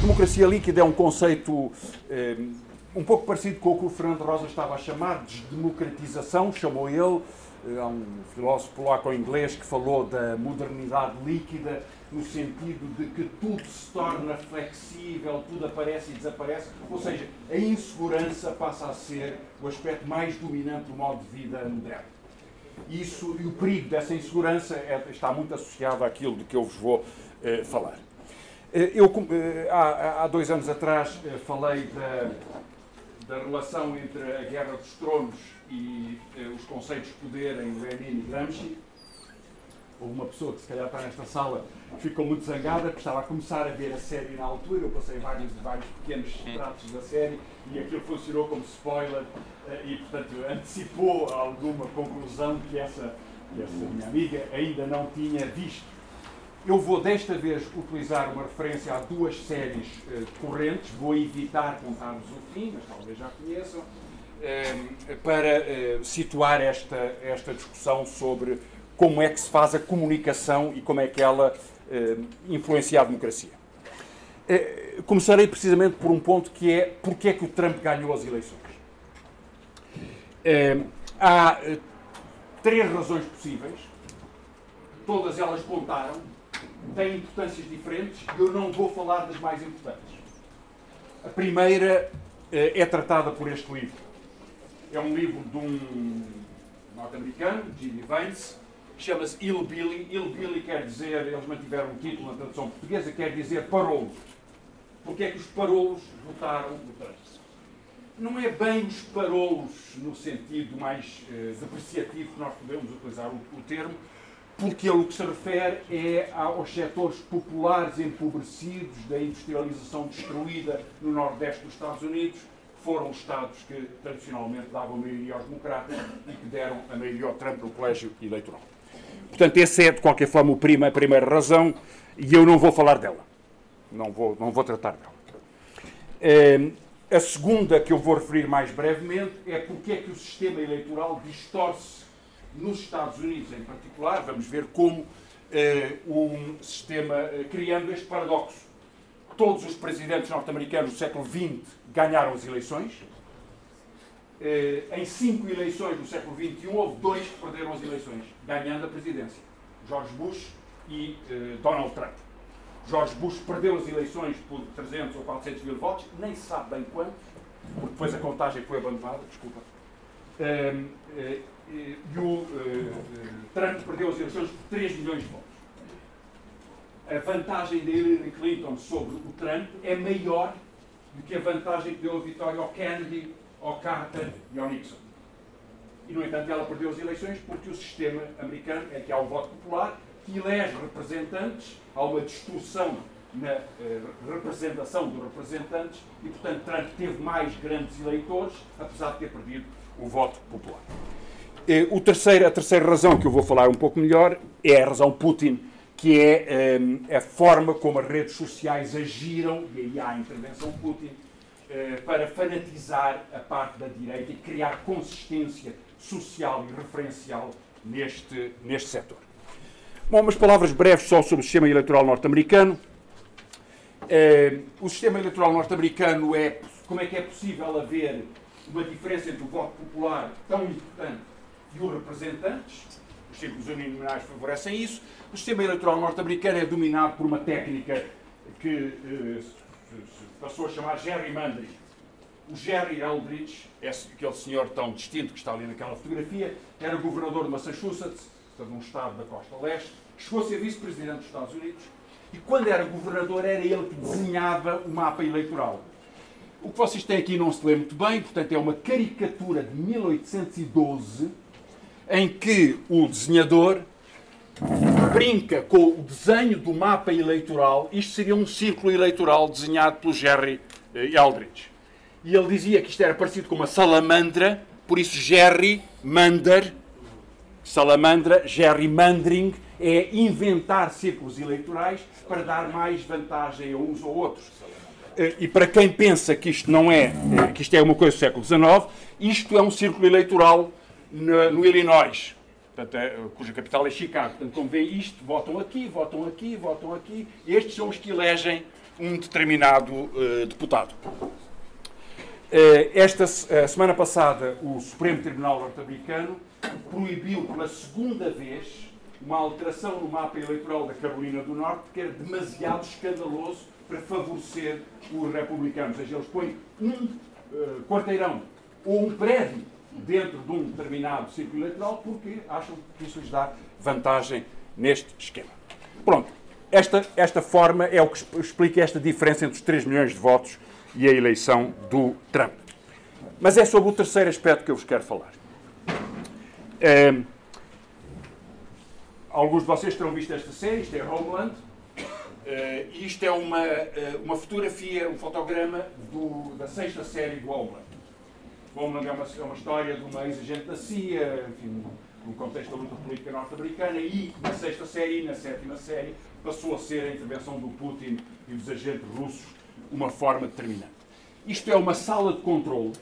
Democracia líquida é um conceito eh, um pouco parecido com o que o Fernando Rosa estava a chamar de democratização, chamou ele. Eh, há um filósofo polaco inglês que falou da modernidade líquida, no sentido de que tudo se torna flexível, tudo aparece e desaparece, ou seja, a insegurança passa a ser o aspecto mais dominante do modo de vida moderno. Isso, e o perigo dessa insegurança é, está muito associado àquilo de que eu vos vou eh, falar. Eh, eu, eh, há, dois anos atrás, eh, falei da, da relação entre a Guerra dos Tronos e os conceitos de poder em Lenin e Gramsci. Houve uma pessoa que, se calhar, está nesta sala, ficou muito zangada, porque estava a começar a ver a série na altura. Eu passei vários, vários pequenos tratos da série e aquilo funcionou como spoiler e, portanto, antecipou alguma conclusão que essa, que essa minha amiga ainda não tinha visto. Eu vou desta vez utilizar uma referência a duas séries uh, correntes, vou evitar contar-vos o fim, mas talvez já conheçam, uh, para uh, situar esta, esta discussão sobre como é que se faz a comunicação e como é que ela influencia a democracia. começarei precisamente por um ponto que é porque é que o Trump ganhou as eleições. há três razões possíveis, todas elas contaram, têm importâncias diferentes e eu não vou falar das mais importantes. A primeira eh, é tratada por este livro. É um livro de um norte-americano, Jimmy Vance, que chama-se Hillbilly. Hillbilly quer dizer, eles mantiveram o título na tradução portuguesa, quer dizer parolos. Porque é que os parolos votaram no Trump? Não é bem os parolos no sentido mais eh, depreciativo que nós podemos utilizar o, o termo, porque ele o que se refere é aos setores populares empobrecidos da industrialização destruída no Nordeste dos Estados Unidos, que foram os Estados que tradicionalmente davam maioria aos democratas e que deram a maioria ao Trump no colégio eleitoral. Portanto, essa é, de qualquer forma, a primeira razão e eu não vou falar dela. Não vou, não vou tratar dela. É, a segunda, que eu vou referir mais brevemente, é porque é que o sistema eleitoral distorce nos Estados Unidos em particular, vamos ver como eh, um sistema, eh, criando este paradoxo. Todos os presidentes norte-americanos do século XX ganharam as eleições. Eh, em cinco eleições do século XXI, houve dois que perderam as eleições, ganhando a presidência: George Bush e Donald Trump. George Bush perdeu as eleições por 300 ou 400 mil votos, nem se sabe bem quantos, porque depois a contagem foi abandonada, desculpa e o uh, Trump perdeu as eleições por 3 milhões de votos. A vantagem de Hillary Clinton sobre o Trump é maior do que a vantagem que deu a vitória ao Kennedy, ao Carter e ao Nixon. E, no entanto, ela perdeu as eleições porque o sistema americano é que há o voto popular, que elege representantes, há uma distorção na eh, representação dos representantes e, portanto, Trump teve mais grandes eleitores, apesar de ter perdido o voto popular. O terceiro, a terceira razão que eu vou falar um pouco melhor é a razão Putin, que é um, eh, a forma como as redes sociais agiram, e aí há a intervenção Putin, uh, para fanatizar a parte da direita e criar consistência social e referencial neste, neste setor. Bom, umas palavras breves só sobre o sistema eleitoral norte-americano. Uh, o sistema eleitoral norte-americano é. Como é que é possível haver uma diferença entre o voto popular tão importante e os representantes, os círculos uninominais favorecem isso. O sistema eleitoral norte-americano é dominado por uma técnica que eh, passou a chamar gerrymandering. O Jerry Eldridge, esse, aquele senhor tão distinto que está ali naquela fotografia, era governador de Massachusetts, portanto, um estado da costa leste, chegou a ser vice-presidente dos Estados Unidos, e quando era governador era ele que desenhava o mapa eleitoral. O que vocês têm aqui não se lê muito bem, portanto, é uma caricatura de 1812 em que o desenhador brinca com o desenho do mapa eleitoral. Isto seria um círculo eleitoral desenhado pelo Jerry eh, Eldridge. E ele dizia que isto era parecido com uma salamandra, por isso Jerry Mander, salamandra, gerrymandering, é inventar círculos eleitorais para dar mais vantagem a uns ou outros. Eh, e para quem pensa que isto não é, eh, que isto é uma coisa do século XIX, isto é um círculo eleitoral no, no Illinois, portanto, é, cuja capital é Chicago. Portanto, como vê isto, votam aqui, votam aqui, votam aqui. Estes são os que elegem um determinado uh, deputado. Uh, esta uh, semana passada, o Supremo Tribunal norte-americano proibiu pela segunda vez uma alteração no mapa eleitoral da Carolina do Norte que era demasiado escandaloso para favorecer os republicanos. Ou seja, eles põem um quarteirão ou um prédio dentro de um determinado círculo eleitoral porque acham que isso lhes dá vantagem neste esquema. Pronto. Esta, esta forma é o que explica esta diferença entre os 3 milhões de votos e a eleição do Trump. Mas é sobre o terceiro aspecto que eu vos quero falar. É, alguns de vocês terão visto esta série, isto é Homeland. Uh, isto é uma, uh, uma fotografia, um fotograma do, da sexta série do Homeland. O Homeland é uma, é uma história de uma ex-agente da CIA, enfim, no contexto da luta política norte-americana, e na sexta série e na sétima série passou a ser a intervenção do Putin e dos agentes russos uma forma determinante. Isto é uma sala de controle,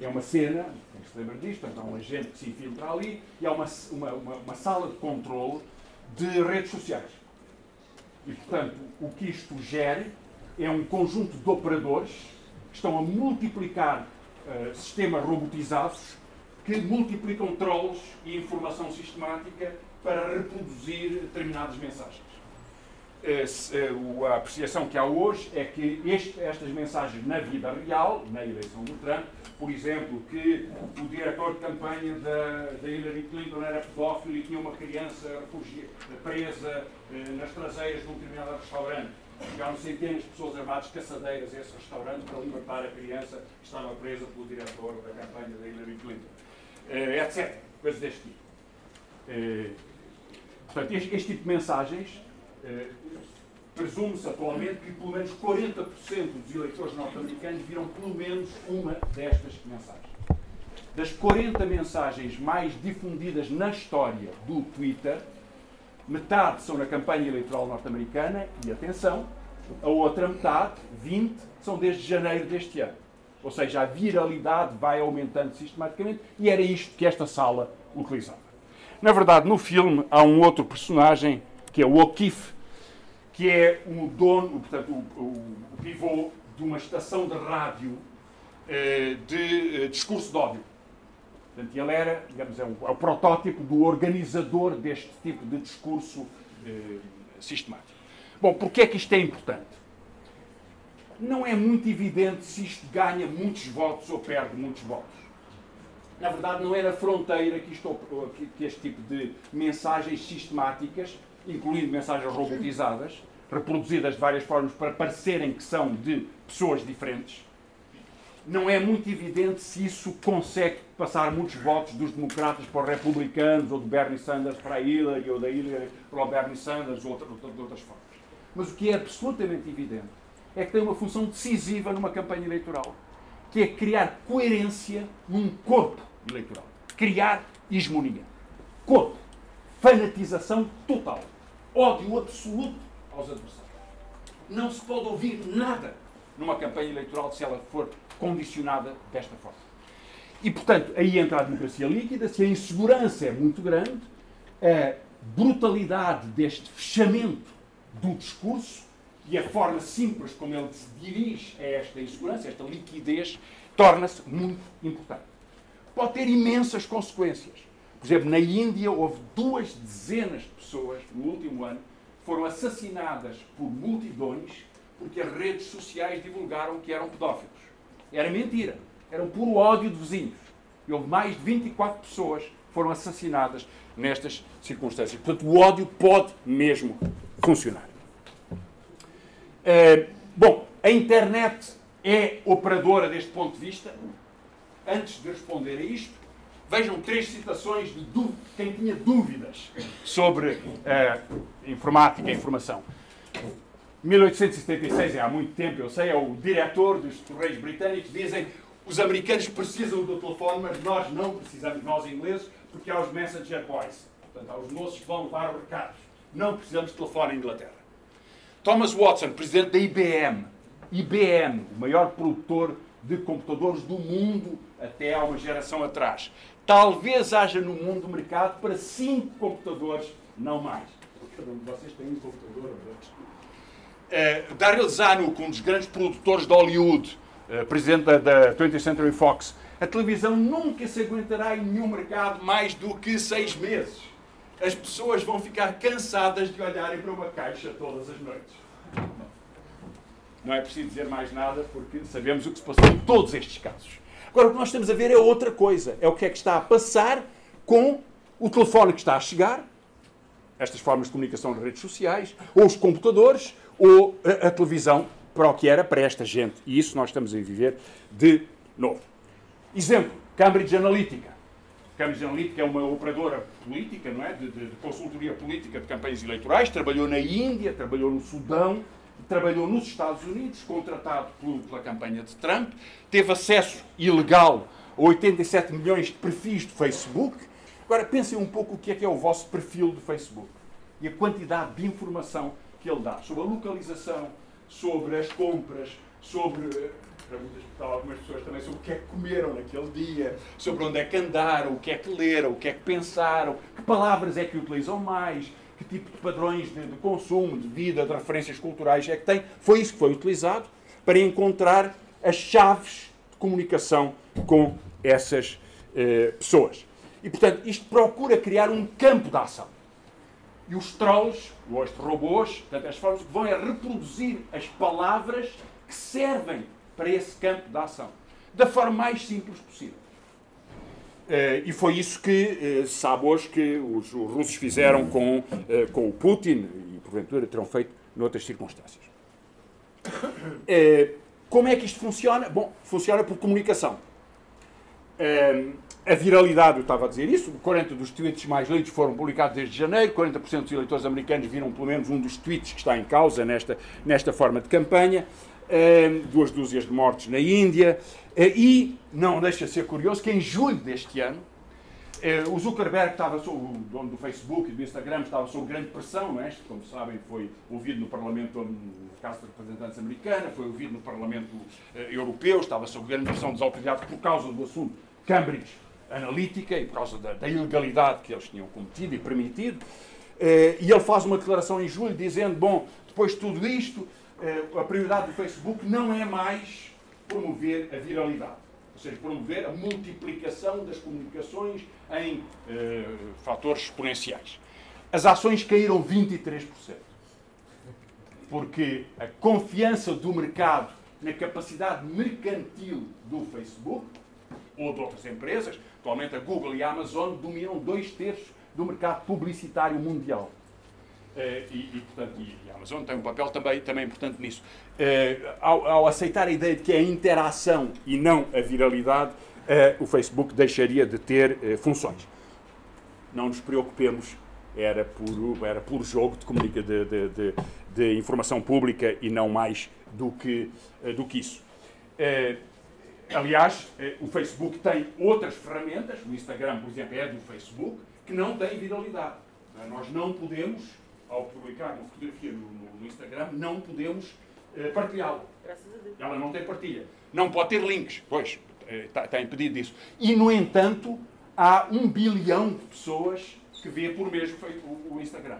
é uma cena, quem se lembra disto, então há um agente que se infiltra ali, e há uma, uma, uma, uma sala de controle de redes sociais. E, portanto, o que isto gera é um conjunto de operadores que estão a multiplicar uh, sistemas robotizados que multiplicam trolls e informação sistemática para reproduzir determinadas mensagens. Eh, eh, a apreciação que há hoje é que este, estas mensagens na vida real, na eleição do Trump, por exemplo, que o diretor de campanha da, da Hillary Clinton era pedófilo e tinha uma criança presa eh, nas traseiras de um determinado restaurante. Chegaram centenas de pessoas armadas caçadeiras a esse restaurante para libertar a criança que estava presa pelo diretor da campanha da Hillary Clinton. Uh, etc. Coisas deste tipo. Uh, portanto, este, este, tipo de mensagens uh, presume-se atualmente que pelo menos 40% dos eleitores norte-americanos viram pelo menos uma destas mensagens. Das 40 mensagens mais difundidas na história do Twitter, metade são na campanha eleitoral norte-americana e, atenção, a outra metade, 20, são desde janeiro deste ano. Ou seja, a viralidade vai aumentando sistematicamente e era isto que esta sala utilizava. Na verdade, no filme há um outro personagem que é o O'Keefe, que é o dono, portanto, o, o, o pivô de uma estação de rádio eh, de eh, discurso de ódio. Portanto, ele era, digamos, é, um, é o protótipo do organizador deste tipo de discurso eh, sistemático. Bom, porquê é que isto é importante? não é muito evidente se isto ganha muitos votos ou perde muitos votos. Na verdade, não é na fronteira que, isto, que este tipo de mensagens sistemáticas, incluindo mensagens robotizadas, reproduzidas de várias formas para parecerem que são de pessoas diferentes, não é muito evidente se isso consegue passar muitos votos dos democratas para os republicanos, ou de Bernie Sanders para a Hillary, ou da Hillary para o Bernie Sanders, ou de outras formas. Mas o que é absolutamente evidente é que tem uma função decisiva numa campanha eleitoral, que é criar coerência num corpo eleitoral. Criar hegemonia. Corpo. Fanatização total. Ódio absoluto aos adversários. Não se pode ouvir nada numa campanha eleitoral se ela for condicionada desta forma. E, portanto, aí entra a democracia líquida, se a insegurança é muito grande, a brutalidade deste fechamento do discurso e a forma simples como ele se dirige a esta insegurança, a esta liquidez, torna-se muito importante. Pode ter imensas consequências. Por exemplo, na Índia houve duas dezenas de pessoas no último ano foram assassinadas por multidões porque as redes sociais divulgaram que eram pedófilos. Era mentira. Era um puro ódio de vizinhos. E houve mais de 24 pessoas que foram assassinadas nestas circunstâncias. Portanto, o ódio pode mesmo funcionar. Uh, bom, a internet é operadora deste ponto de vista. Antes de responder a isto, vejam três citações de quem tinha dúvidas sobre uh, informática e informação. 1876, é há muito tempo, eu sei, é o diretor dos Correios Britânicos, dizem os americanos precisam do telefone, mas nós não precisamos, nós ingleses, porque há os messenger boys. Portanto, há os moços que vão levar recados. Não precisamos de telefone em Inglaterra. Thomas Watson, presidente da IBM. IBM, o maior produtor de computadores do mundo até há uma geração atrás. Talvez haja no mundo mercado para cinco computadores, não mais. De vocês tem um computador. Uh, Daryl Zanuck, um dos grandes produtores de Hollywood, uh, presidente da, da 20th Century Fox, a televisão nunca se aguentará em nenhum mercado mais do que seis meses. As pessoas vão ficar cansadas de olharem para uma caixa todas as noites. Não é preciso dizer mais nada, porque sabemos o que se passou em todos estes casos. Agora, o que nós estamos a ver é outra coisa. É o que é que está a passar com o telefone que está a chegar, estas formas de comunicação nas redes sociais, ou os computadores, ou a, a televisão, para o que era para esta gente. E isso nós estamos a viver de novo. Exemplo, Cambridge Analytica. Cambridge Analytica é uma operadora política, não é? De, de, de, consultoria política de campanhas eleitorais. Trabalhou na Índia, trabalhou no Sudão, trabalhou nos Estados Unidos, contratado pela campanha de Trump. Teve acesso ilegal a 87 milhões de perfis do Facebook. Agora pensem um pouco o que é que é o vosso perfil do Facebook e a quantidade de informação que ele dá sobre a localização, sobre as compras, sobre eh, para muitas, para algumas pessoas também sobre o que é que comeram naquele dia, sobre onde é que andaram, o que é que leram, o que é que pensaram, que palavras é que utilizam mais, que tipo de padrões de, de consumo, de vida, de referências culturais é que têm. Foi isso que foi utilizado para encontrar as chaves de comunicação com essas eh, pessoas. E, portanto, isto procura criar um campo de ação. E os trolls, ou os robôs, portanto, as formas que vão é reproduzir as palavras que servem para esse campo de ação, da forma mais simples possível. Uh, e foi isso que uh, sabe hoje que os, os russos fizeram com, uh, com o Putin e porventura terão feito noutras circunstâncias. como é que isto funciona? Bom, funciona por comunicação. a viralidade, eu estava a dizer isso, 40 dos tweets mais lidos foram publicados desde janeiro, 40% dos eleitores americanos viram pelo menos um dos tweets que está em causa nesta, nesta forma de campanha. Ehm, duas dúzias de mortes na Índia, eh, e não deixa de ser curioso que em julho deste ano eh, o Zuckerberg estava, o dono do Facebook e do Instagram, estava sob grande pressão, não é? como sabem, foi ouvido no Parlamento, no caso de Representantes americana, foi ouvido no Parlamento eh, Europeu, estava sob grande pressão dos autoridades por causa do assunto Cambridge Analytica e por causa da, da ilegalidade que eles tinham cometido e permitido. E ele faz uma declaração em julho dizendo: Bom, depois de tudo isto, a prioridade do Facebook não é mais promover a viralidade, ou seja, promover a multiplicação das comunicações em eh, fatores exponenciais. As ações caíram 23%, porque a confiança do mercado na capacidade mercantil do Facebook ou de outras empresas, atualmente a Google e a Amazon dominam dois terços do mercado publicitário mundial. Uh, e, e, portanto, e, a Amazon tem um papel também, também importante nisso. Uh, ao, ao, aceitar a ideia de que é a interação e não a viralidade, uh, o Facebook deixaria de ter funções. Não nos preocupemos, era puro, era puro jogo de, de, de, de informação pública e não mais do que, do que isso. aliás, o Facebook tem outras ferramentas, o Instagram, por exemplo, é do Facebook, que não tem viralidade. Nós não podemos ao publicar uma fotografia no, no, no Instagram, não podemos uh, partilhá-la. Ela não tem partilha. Não pode ter links. Pois, está, está impedido disso. E, no entanto, há um bilhão de pessoas que vê por mês o, o Instagram.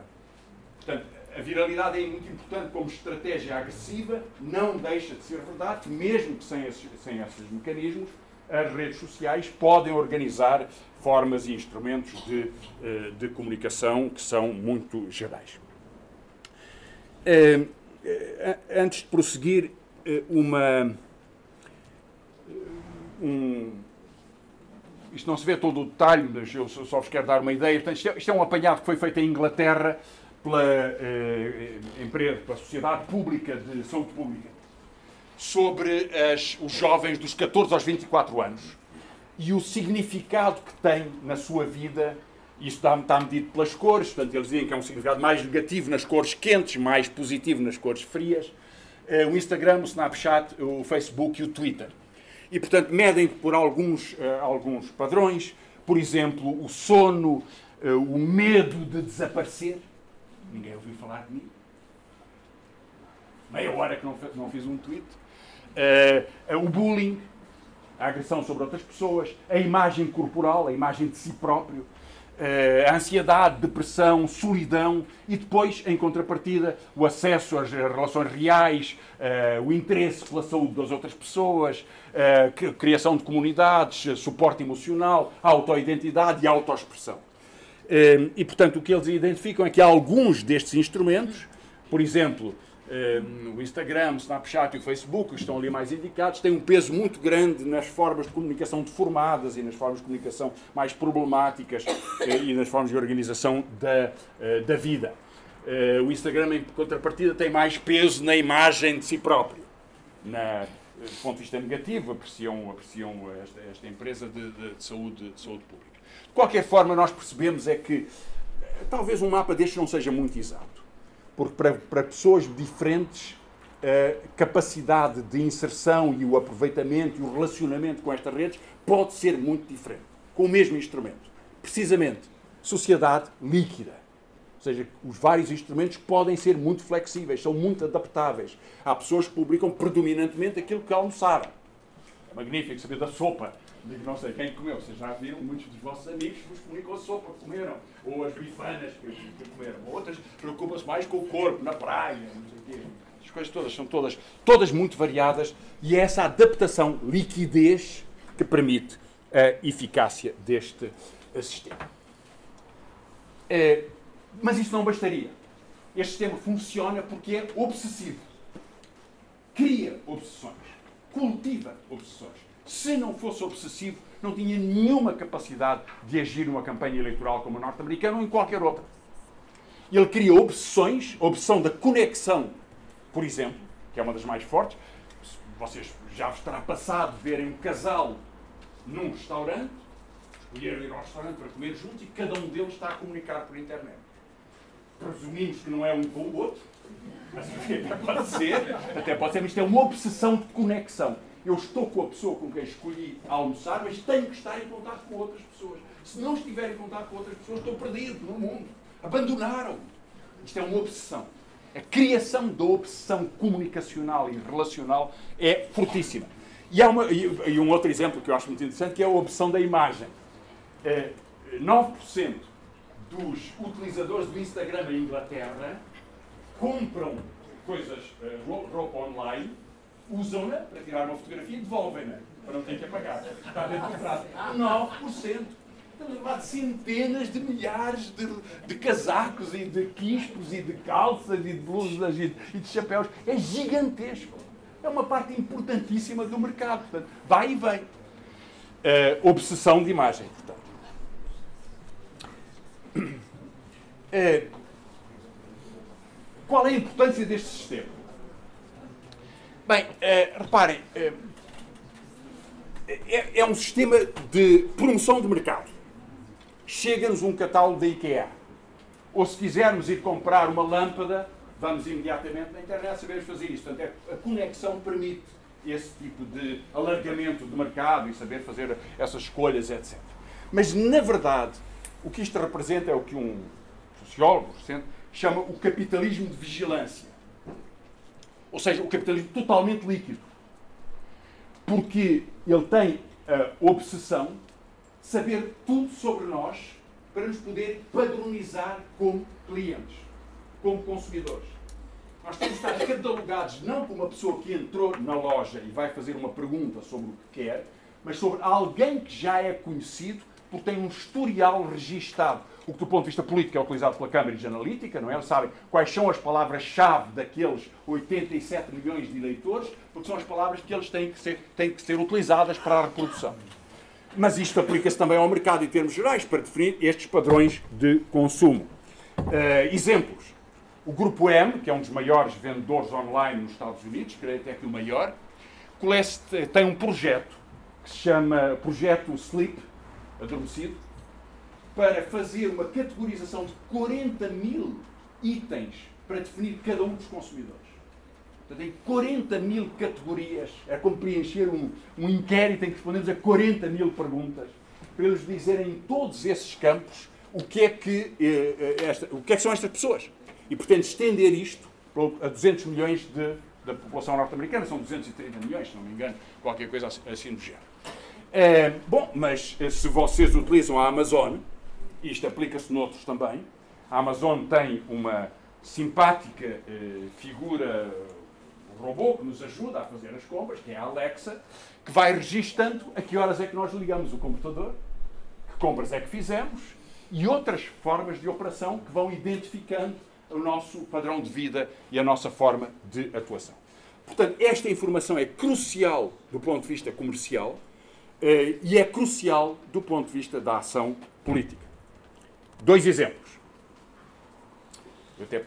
Portanto, a viralidade é muito importante como estratégia agressiva, não deixa de ser verdade, mesmo que sem esses, sem esses mecanismos, as redes sociais podem organizar formas e instrumentos de, eh, de comunicação que são muito gerais. Eh, eh, antes de prosseguir, uma. Um, isto não se vê todo o detalhe, mas eu só vos quero dar uma ideia. Portanto, isto é, é um apanhado que foi feito em Inglaterra pela eh, empresa, pela Sociedade Pública de Saúde Pública, sobre as, os jovens dos 14 aos 24 anos e o significado que tem na sua vida. Isso está, medido pelas cores, portanto, eles dizem que é um significado mais negativo nas cores quentes, mais positivo nas cores frias. Eh, o Instagram, o Snapchat, o Facebook e o Twitter. E, portanto, medem por alguns, uh, alguns padrões, por exemplo, o sono, o medo de desaparecer. Ninguém ouviu falar de mim. Meia hora que não fiz um tweet. Uh, o bullying, a agressão sobre outras pessoas, a imagem corporal, a imagem de si próprio, a ansiedade, depressão, solidão e depois, em contrapartida, o acesso às relações reais, o interesse pela saúde das outras pessoas, a criação de comunidades, suporte emocional, autoidentidade e autoexpressão. E, portanto, o que eles identificam é que alguns destes instrumentos, por exemplo, o Instagram, o Snapchat e o Facebook, que estão ali mais indicados, têm um peso muito grande nas formas de comunicação deformadas e nas formas de comunicação mais problemáticas eh, e nas formas de organização da, eh, da vida. Eh, o Instagram, em contrapartida, tem mais peso na imagem de si próprio. Na, do ponto de vista negativo, apreciam, apreciam esta, esta empresa de, de, de, saúde, de saúde pública. De qualquer forma, nós percebemos é que talvez um mapa deste não seja muito exato porque para, para pessoas diferentes a capacidade de inserção e o aproveitamento e o relacionamento com estas redes pode ser muito diferente, com o mesmo instrumento. Precisamente, sociedade líquida. Ou seja, os vários instrumentos podem ser muito flexíveis, são muito adaptáveis. Há pessoas que publicam predominantemente aquilo que almoçaram. É magnífico saber da sopa Digo, não sei quem comeu, vocês já viram, muitos dos vossos amigos vos comunicam a sopa que comeram, ou as bifanas que, que comeram, outras preocupam-se mais com o corpo, na praia, não sei o quê. As coisas todas são todas, todas muito variadas e é essa adaptação, liquidez, que permite a eficácia deste sistema. É, mas isso não bastaria. Este sistema funciona porque é obsessivo. Cria obsessões. Cultiva obsessões se não fosse obsessivo, não tinha nenhuma capacidade de agir numa campanha eleitoral como a norte-americana ou em qualquer outra. Ele cria obsessões, obsessão da conexão, por exemplo, que é uma das mais fortes. Vocês já vos terá passado verem um casal num restaurante, escolheram ir ao restaurante para comer juntos e cada um deles está a comunicar por internet. Presumimos que não é um com o outro, mas até pode ser, até pode ser, mas isto é uma obsessão de conexão eu estou com a pessoa com quem escolhi almoçar, mas tenho que estar em contato com outras pessoas. Se não estiver em contato com outras pessoas, estou perdido no mundo. Abandonaram. Isto é uma obsessão. A criação da obsessão comunicacional e relacional é fortíssima. E, há uma, e, um outro exemplo que eu acho muito interessante, que é a obsessão da imagem. É, 9% dos utilizadores do Instagram em Inglaterra compram coisas, eh, roupa online, usam-na para tirar uma fotografia e devolvem-na, para não ter que apagar. Está dentro do prazo. 9%. Estamos a falar de centenas de milhares de, de, casacos e de quispos e de calças e de blusas e de, e de chapéus. É gigantesco. É uma parte importantíssima do mercado. Portanto, vai e vem. Obsessão de imagem, portanto. Uh, qual é a importância deste sistema? Bem, uh, reparem, uh, é, é, um sistema de promoção de mercado. Chega-nos um catálogo da IKEA. Ou se quisermos ir comprar uma lâmpada, vamos imediatamente na internet saber fazer isso. Portanto, é, a conexão permite esse tipo de alargamento de mercado e saber fazer essas escolhas, etc. Mas, na verdade, o que isto representa é o que um sociólogo recente chama o capitalismo de vigilância. Ou seja, o capitalismo totalmente líquido. Porque ele tem a obsessão de saber tudo sobre nós para nos poder padronizar como clientes, como consumidores. Nós temos de estar catalogados não como uma pessoa que entrou na loja e vai fazer uma pergunta sobre o que quer, mas sobre alguém que já é conhecido porque tem um historial registado o que do ponto de vista político é utilizado pela Cambridge Analytica, não é? Eles sabem quais são as palavras-chave daqueles 87 milhões de eleitores, porque são as palavras que eles têm que ser, têm que ser utilizadas para a reprodução. Mas isto aplica-se também ao mercado em termos gerais, para definir estes padrões de consumo. Uh, exemplos. O Grupo M, que é um dos maiores vendedores online nos Estados Unidos, creio até que o maior, tem um projeto que se chama Projeto Sleep, adormecido, para fazer uma categorização de 40 mil itens para definir cada um dos consumidores. Portanto, tem 40 mil categorias. É como preencher um, um inquérito em que respondemos a 40 mil perguntas para eles dizerem em todos esses campos o que é que, eh, eh, esta, o que, é que são estas pessoas. E pretende estender isto a 200 milhões de, da população norte-americana. São 230 milhões, se não me engano, qualquer coisa assim, do género. É, bom, mas se vocês utilizam a Amazon, isto aplica-se noutros também. A Amazon tem uma simpática eh, figura, robô que nos ajuda a fazer as compras, que é a Alexa, que vai registando a que horas é que nós ligamos o computador, que compras é que fizemos e outras formas de operação que vão identificando o nosso padrão de vida e a nossa forma de atuação. Portanto, esta informação é crucial do ponto de vista comercial eh, e é crucial do ponto de vista da ação política. Dois exemplos. Eu até,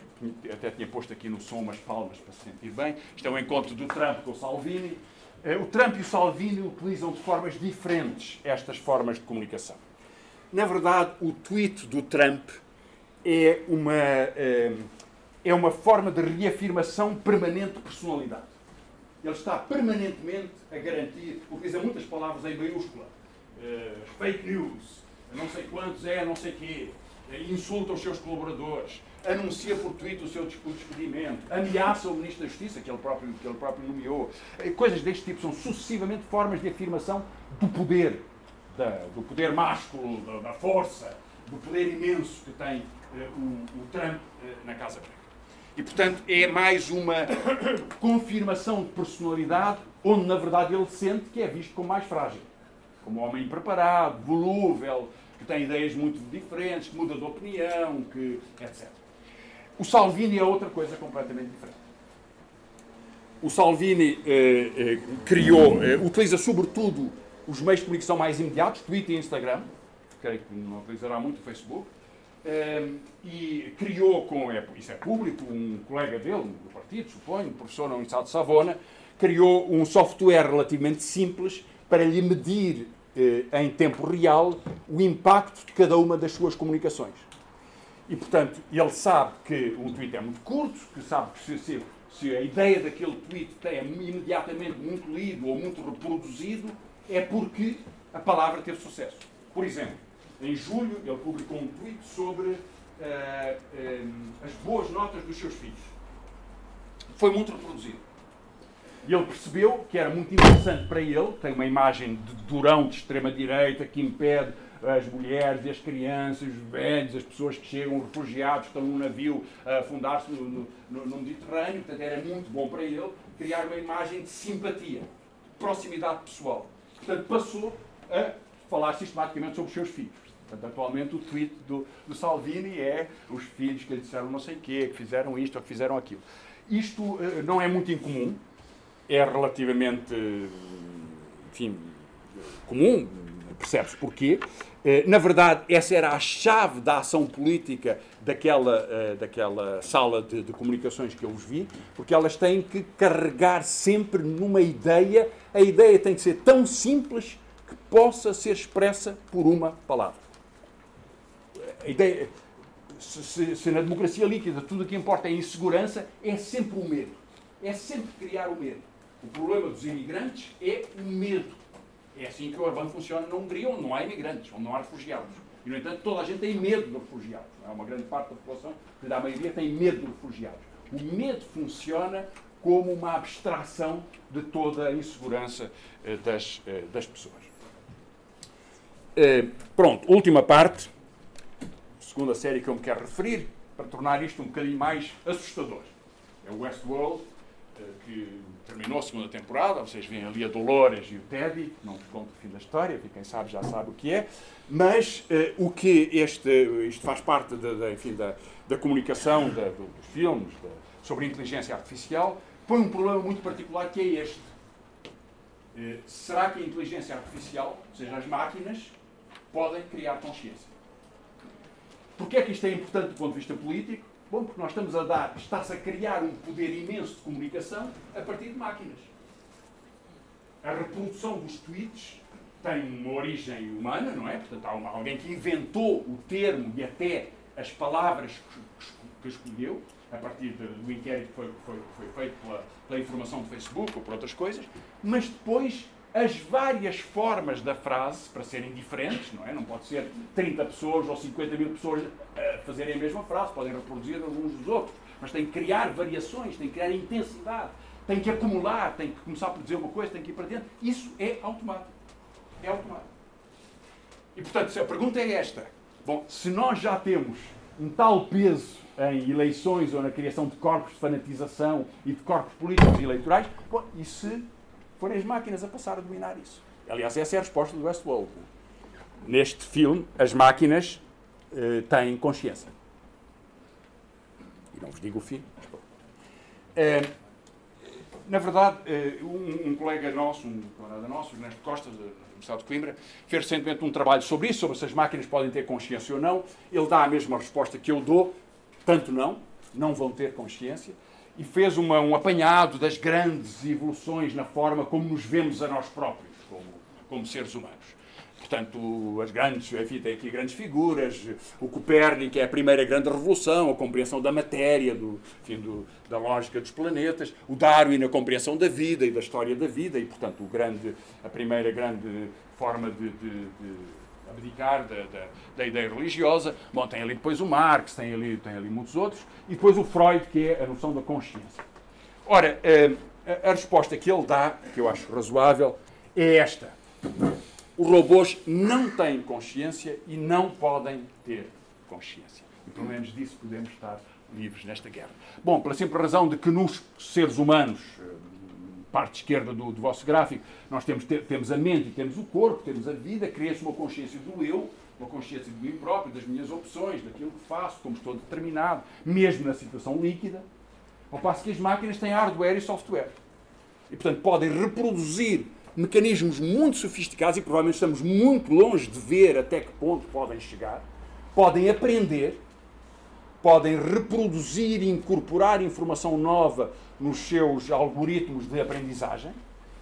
até tinha posto aqui no som umas palmas para se sentir bem. Isto é um encontro do Trump com o Salvini. Eh, o Trump e o Salvini utilizam de formas diferentes estas formas de comunicação. Na verdade, o tweet do Trump é uma, eh, é uma forma de reafirmação permanente de personalidade. Ele está permanentemente a garantir, utiliza muitas palavras em maiúscula. Uh, fake news, não sei quantos é, não sei quê. Uh, insulta os seus colaboradores, anuncia por tweet o seu despedimento, ameaça o Ministro da Justiça, que ele próprio, que ele próprio nomeou. Uh, coisas deste tipo são sucessivamente formas de afirmação do poder, da, do poder másculo, da, da, força, do poder imenso que tem o, o Trump na Casa Branca. E, portanto, é mais uma confirmação de personalidade onde, na verdade, ele sente que é visto como mais frágil. Como homem impreparado, volúvel, que tem ideias muito diferentes, que muda de opinião, que, etc. O Salvini é outra coisa completamente diferente. O Salvini eh, eh, criou, eh, utiliza sobretudo os meios de comunicação mais imediatos, Twitter e Instagram, creio que não utilizará muito o Facebook, um, e criou com, é, isso é público, um colega dele, do partido, suponho, um professor na Universidade de Savona, criou um software relativamente simples para lhe medir eh, em tempo real o impacto de cada uma das suas comunicações. E, portanto, ele sabe que um tweet é muito curto, que sabe que se, se, se a ideia daquele tweet é imediatamente muito lido ou muito reproduzido, é porque a palavra teve sucesso. Por exemplo, em julho, ele publicou um tweet sobre uh, as boas notas dos seus filhos. Foi muito reproduzido. E ele percebeu que era muito interessante para ele, tem uma imagem de durão de extrema-direita que impede as mulheres e as crianças, os velhos, as pessoas que chegam, refugiados, estão num navio a afundar-se no, no, no, Mediterrâneo. Portanto, era muito bom para ele criar uma imagem de simpatia, de proximidade pessoal. Portanto, passou a falar sistematicamente sobre os seus filhos. Portanto, atualmente o tweet do, do, Salvini é os filhos que lhe disseram não sei o quê, que fizeram isto ou que fizeram aquilo. Isto uh, não é muito incomum, é relativamente, enfim, comum, percebe-se porquê. Uh, na verdade, essa era a chave da ação política daquela, uh, daquela sala de, de comunicações que eu vos vi, porque elas têm que carregar sempre numa ideia, a ideia tem que ser tão simples que possa ser expressa por uma palavra a ideia, se, se, se, na democracia líquida tudo o que importa é insegurança, é sempre o medo. É sempre criar o medo. O problema dos imigrantes é o medo. É assim que o Orbán funciona na Hungria, onde não há imigrantes, onde não há refugiados. E, no entanto, toda a gente tem medo de refugiados. É uma grande parte da população, que a maioria, tem medo de refugiados. O medo funciona como uma abstração de toda a insegurança eh, das, eh, das pessoas. Eh, pronto, última parte segunda série que eu me quero referir, para tornar isto um bocadinho mais assustador. É o Westworld, eh, que terminou a segunda temporada, vocês veem ali a Dolores e o Teddy, não vos conto o fim da história, quem sabe já sabe o que é, mas uh, o que este, isto faz parte da, da enfim, da, da comunicação da, do, dos filmes da, sobre inteligência artificial, põe um problema muito particular que é este. Uh, será que a inteligência artificial, ou seja, as máquinas, podem criar consciência? Porquê é que isto é importante do ponto de vista político? Bom, porque nós estamos a dar, está-se a criar um poder imenso de comunicação a partir de máquinas. A reprodução dos tweets tem uma origem humana, não é? Portanto, há uma, alguém que inventou o termo e até as palavras que, escolheu, a partir do inquérito que foi, foi, foi feito pela, pela informação do Facebook ou por outras coisas, mas depois as várias formas da frase para serem diferentes, não é? Não pode ser 30 pessoas ou 50 mil pessoas a fazerem a mesma frase, podem reproduzir alguns dos outros, mas tem que criar variações, tem que criar intensidade, tem que acumular, tem que começar por dizer uma coisa, tem que ir para dentro. Isso é automático. É automático. E portanto, se a pergunta é esta, Bom, se nós já temos um tal peso em eleições ou na criação de corpos de fanatização e de corpos políticos e eleitorais, bom, e se forem as máquinas a passar a dominar isso? Aliás, essa é a resposta do Westworld. Neste filme, as máquinas uh, têm consciência. E não vos digo o fim. Uh, na verdade, uh, um, um, colega nosso, um camarada nosso, Ernesto Costa, da Universidade de Coimbra, fez recentemente um trabalho sobre isso, sobre se as máquinas podem ter consciência ou não. Ele dá a mesma resposta que eu dou, tanto não, não vão ter consciência, e fez uma, um apanhado das grandes evoluções na forma como nos vemos a nós próprios, como, como seres humanos. Portanto, as grandes, enfim, tem aqui grandes figuras, o Copérnico é a primeira grande revolução, a compreensão da matéria, do, enfim, do, da lógica dos planetas, o Darwin, a compreensão da vida e da história da vida, e, portanto, o grande, a primeira grande forma de, de, de abdicar da, da, da, ideia religiosa. Bom, tem ali depois o Marx, tem ali, tem ali muitos outros, e depois o Freud, que é a noção da consciência. Ora, eh, a, a resposta que ele dá, que eu acho razoável, é esta. Os robôs não têm consciência e não podem ter consciência. E pelo menos disso podemos estar livres nesta guerra. Bom, pela simples razão de que nos seres humanos, eh, parte esquerda do, do vosso gráfico, nós temos, te, temos a mente temos o corpo, temos a vida, cria-se uma consciência do eu, uma consciência de mim próprio, das minhas opções, daquilo que faço, como estou determinado, mesmo na situação líquida. Ao passo que as máquinas têm hardware e software. E, portanto, podem reproduzir mecanismos muito sofisticados e provavelmente estamos muito longe de ver até que ponto podem chegar. Podem aprender, podem reproduzir e incorporar informação nova nos seus algoritmos de aprendizagem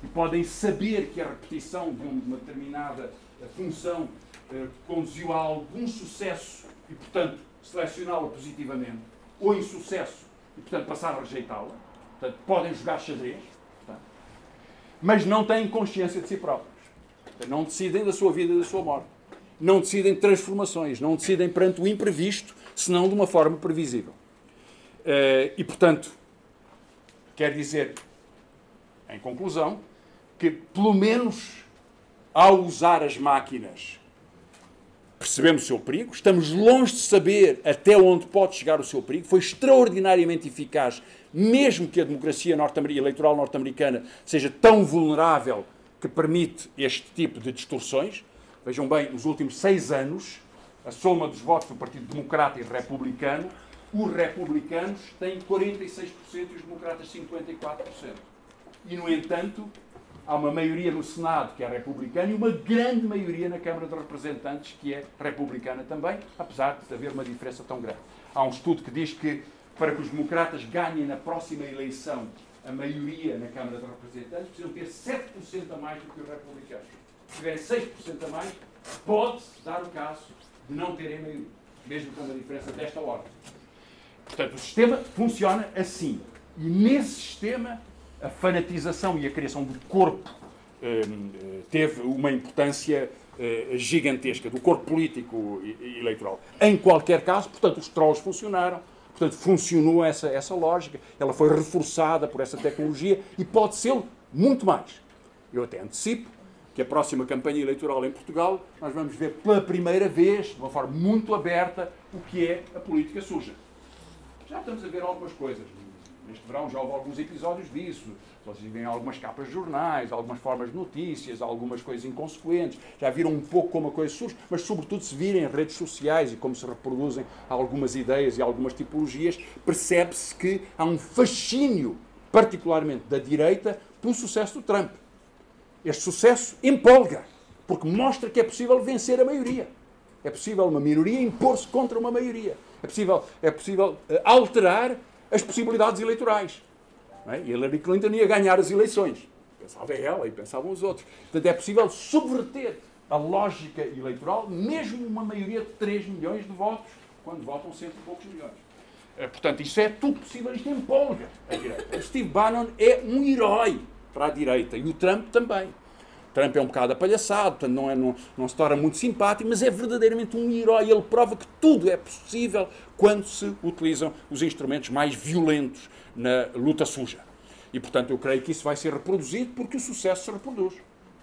e podem saber que a repetição de uma determinada função eh, conduziu a algum sucesso e, portanto, selecioná-la positivamente, ou insucesso e, portanto, passar a rejeitá-la. Portanto, podem jogar xadrez, mas não têm consciência de si próprios. Não decidem da sua vida e da sua morte. Não decidem transformações, não decidem perante o imprevisto, senão de uma forma previsível. Eh, e, portanto, Quer dizer, em conclusão, que pelo menos ao usar as máquinas percebemos o seu perigo, estamos longe de saber até onde pode chegar o seu perigo, foi extraordinariamente eficaz, mesmo que a democracia norte eleitoral norte-americana seja tão vulnerável que permite este tipo de distorções. Vejam bem, nos últimos seis anos, a soma dos votos do Partido Democrata e Republicano os republicanos têm 46% e os democratas 54%. E, no entanto, há uma maioria no Senado que é republicana e uma grande maioria na Câmara de Representantes que é republicana também, apesar de haver uma diferença tão grande. Há um estudo que diz que para que os democratas ganhem na próxima eleição a maioria na Câmara de Representantes, precisam ter 7% a mais do que os republicanos. Se tiverem 6% a mais, pode-se dar o caso de não terem maioria, mesmo com uma diferença desta ordem. Portanto, o sistema funciona assim. E nesse sistema, a fanatização e a criação do corpo eh, teve uma importância eh, gigantesca, do corpo político eleitoral. Em qualquer caso, portanto, os trolls funcionaram, portanto, funcionou essa, essa lógica, ela foi reforçada por essa tecnologia e pode ser muito mais. Eu até antecipo que a próxima campanha eleitoral em Portugal nós vamos ver pela primeira vez, de uma forma muito aberta, o que é a política suja. Estamos a ver algumas coisas. Neste verão já houve alguns episódios disso. Vocês veem algumas capas de jornais, algumas formas de notícias, algumas coisas inconsequentes. Já viram um pouco como a coisa surge, mas sobretudo se virem em redes sociais e como se reproduzem algumas ideias e algumas tipologias, percebe-se que há um fascínio, particularmente da direita, pelo sucesso do Trump. Este sucesso empolga, porque mostra que é possível vencer a maioria. É possível uma minoria impor-se contra uma maioria. É possível, é possível eh, alterar as possibilidades eleitorais. É? E Hillary Clinton ia ganhar as eleições. Pensava ela e pensavam os outros. Portanto, é possível subverter a lógica eleitoral, mesmo uma maioria de 3 milhões de votos, quando votam cento e poucos milhões. Eh, portanto, isso é tudo possível, isto empolga a direita. O Steve Bannon é um herói para a direita e o Trump também. Trump é um bocado apalhaçado, portanto não, é, não, não se torna muito simpático, mas é verdadeiramente um herói. Ele prova que tudo é possível quando se utilizam os instrumentos mais violentos na luta suja. E, portanto, eu creio que isso vai ser reproduzido porque o sucesso se reproduz.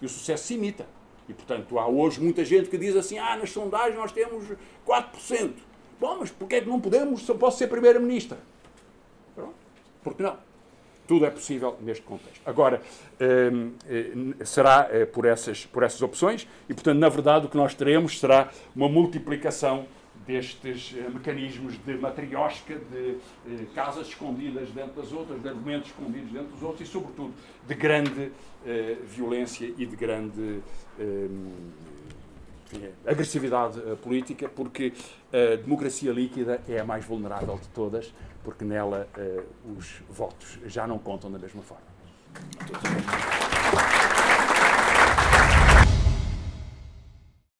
E o sucesso se imita. E, portanto, há hoje muita gente que diz assim: ah, nas sondagens nós temos 4%. Bom, mas porquê é que não podemos? Só posso ser Primeira-Ministra. Pronto. Por que não? Tudo é possível neste contexto. Agora, hum, eh, será eh, por essas, por essas opções e, portanto, na verdade, o que nós teremos será uma multiplicação destes eh, mecanismos de matriosca, de casas escondidas dentro das outras, de argumentos escondidos dentro dos outros e, sobretudo, de grande violência e de grande enfim, agressividade política, porque a democracia líquida é a mais vulnerável de todas porque nela uh, os votos já não contam da mesma forma.